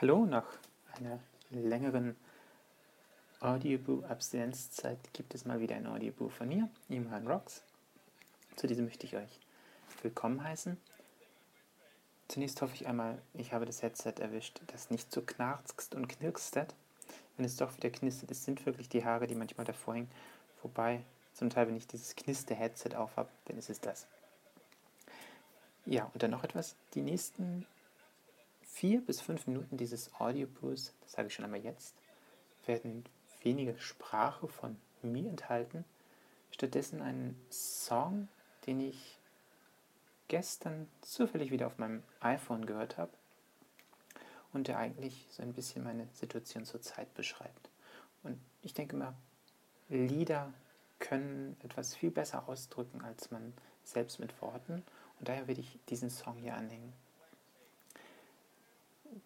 Hallo, nach einer längeren Audioboo-Abstinenzzeit gibt es mal wieder ein Audioboo von mir, Imran Rocks. Zu diesem möchte ich euch willkommen heißen. Zunächst hoffe ich einmal, ich habe das Headset erwischt, das nicht so knarzt und knirkst. Wenn es doch wieder knistert, es sind wirklich die Haare, die manchmal davor hängen. Wobei, zum Teil, wenn ich dieses Knister-Headset aufhab, dann ist es das. Ja, und dann noch etwas. Die nächsten vier bis fünf Minuten dieses Audioboosts, das sage ich schon einmal jetzt, werden weniger Sprache von mir enthalten. Stattdessen einen Song, den ich gestern zufällig wieder auf meinem iPhone gehört habe und der eigentlich so ein bisschen meine Situation zur Zeit beschreibt. Und ich denke mal, Lieder können etwas viel besser ausdrücken als man selbst mit Worten und daher werde ich diesen Song hier anhängen.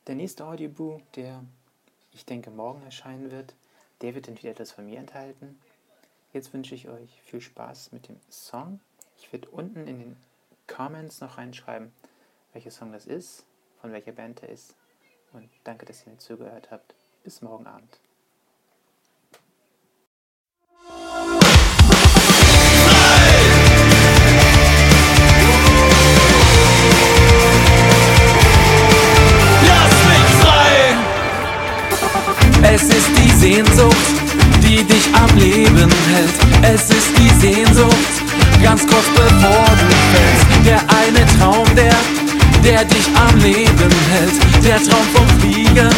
Der nächste Audioboo, der ich denke morgen erscheinen wird, der wird entweder etwas von mir enthalten. Jetzt wünsche ich euch viel Spaß mit dem Song. Ich werde unten in den Comments noch reinschreiben, welcher Song das ist, von welcher Band er ist. Und danke, dass ihr mir zugehört habt. Bis morgen Abend. Es ist die Sehnsucht, die dich am Leben hält. Es ist die Sehnsucht, ganz kurz bevor du fällst. Der eine Traum, der, der dich am Leben hält. Der Traum vom Fliegen,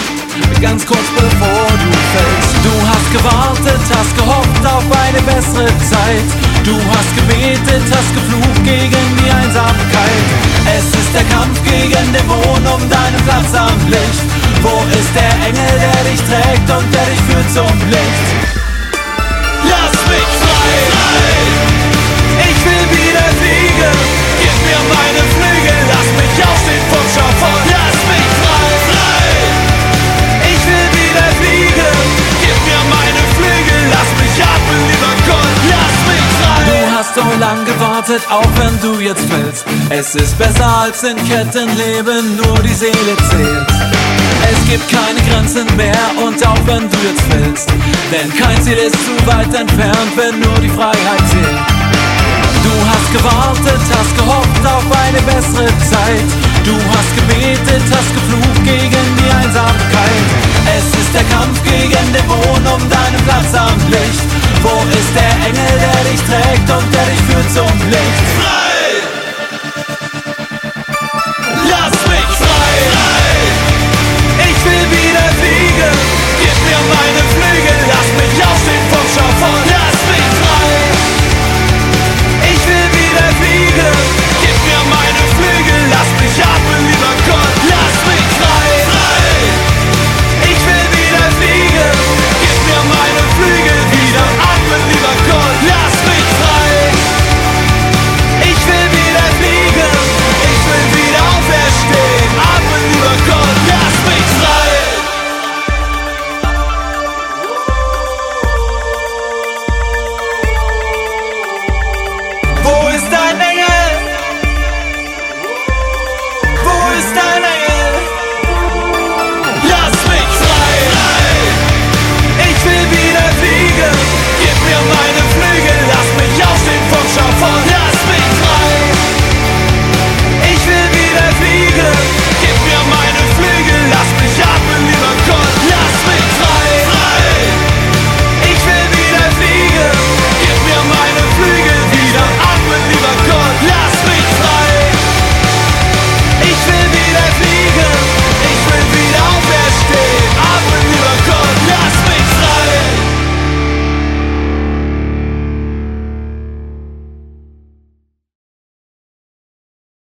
ganz kurz bevor du fällst. Du hast gewartet, hast gehofft auf eine bessere Zeit. Du hast gebetet, hast geflucht gegen die Einsamkeit. Es ist der Kampf gegen Dämonen um deinen Platz am Licht. Wo ist der Dich trägt und der dich führt zum Licht? Lass mich frei! Ich will wieder fliegen! Gib mir meine Flügel, lass mich aufstehen vom Schafott! Lass mich frei! frei! Ich will wieder fliegen! Gib mir meine Flügel, lass mich atmen, lieber Gott! Lass mich frei! Du hast so lang gewartet, auch wenn du jetzt fällst. Es ist besser als in Ketten leben, nur die Seele zählt. Es gibt Grenzen mehr und auch wenn du jetzt willst, denn kein Ziel ist zu weit entfernt, wenn nur die Freiheit zählt. Du hast gewartet, hast gehofft auf eine bessere Zeit. Du hast gebetet, hast geflucht gegen die Einsamkeit. Es ist der Kampf gegen Dämonen um deinen Platz am Licht. Wo ist der Engel, der dich trägt und der dich führt zum Licht? Frei!